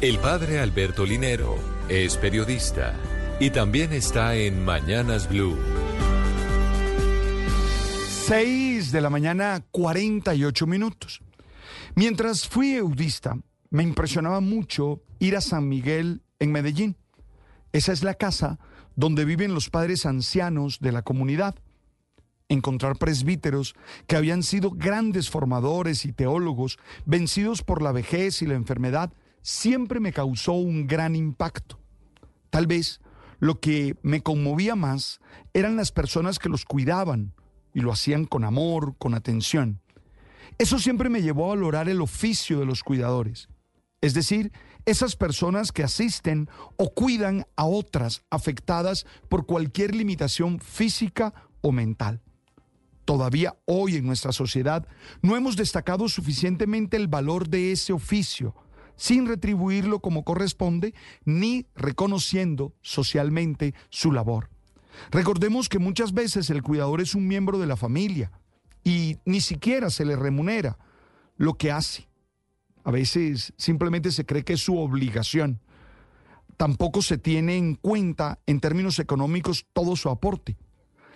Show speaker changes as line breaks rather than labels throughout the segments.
El padre Alberto Linero es periodista y también está en Mañanas Blue.
6 de la mañana, 48 minutos. Mientras fui eudista, me impresionaba mucho ir a San Miguel en Medellín. Esa es la casa donde viven los padres ancianos de la comunidad. Encontrar presbíteros que habían sido grandes formadores y teólogos, vencidos por la vejez y la enfermedad, siempre me causó un gran impacto. Tal vez lo que me conmovía más eran las personas que los cuidaban y lo hacían con amor, con atención. Eso siempre me llevó a valorar el oficio de los cuidadores, es decir, esas personas que asisten o cuidan a otras afectadas por cualquier limitación física o mental. Todavía hoy en nuestra sociedad no hemos destacado suficientemente el valor de ese oficio, sin retribuirlo como corresponde ni reconociendo socialmente su labor. Recordemos que muchas veces el cuidador es un miembro de la familia y ni siquiera se le remunera lo que hace. A veces simplemente se cree que es su obligación. Tampoco se tiene en cuenta en términos económicos todo su aporte.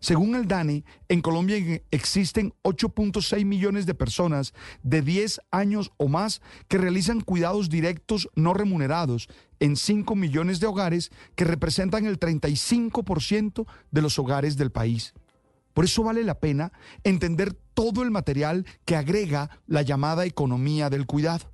Según el DANE, en Colombia existen 8.6 millones de personas de 10 años o más que realizan cuidados directos no remunerados en 5 millones de hogares que representan el 35% de los hogares del país. Por eso vale la pena entender todo el material que agrega la llamada economía del cuidado.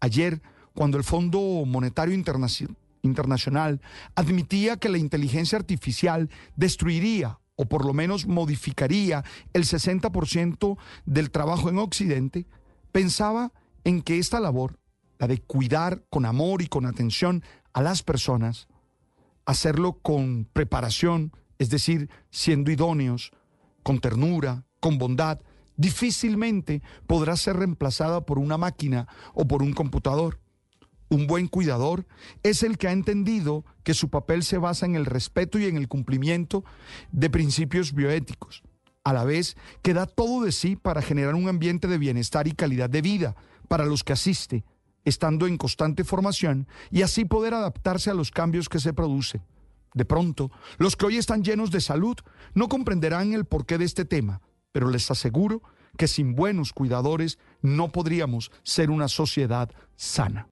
Ayer, cuando el Fondo Monetario Internacional admitía que la inteligencia artificial destruiría o por lo menos modificaría el 60% del trabajo en Occidente, pensaba en que esta labor, la de cuidar con amor y con atención a las personas, hacerlo con preparación, es decir, siendo idóneos, con ternura, con bondad, difícilmente podrá ser reemplazada por una máquina o por un computador. Un buen cuidador es el que ha entendido que su papel se basa en el respeto y en el cumplimiento de principios bioéticos, a la vez que da todo de sí para generar un ambiente de bienestar y calidad de vida para los que asiste, estando en constante formación y así poder adaptarse a los cambios que se producen. De pronto, los que hoy están llenos de salud no comprenderán el porqué de este tema, pero les aseguro que sin buenos cuidadores no podríamos ser una sociedad sana.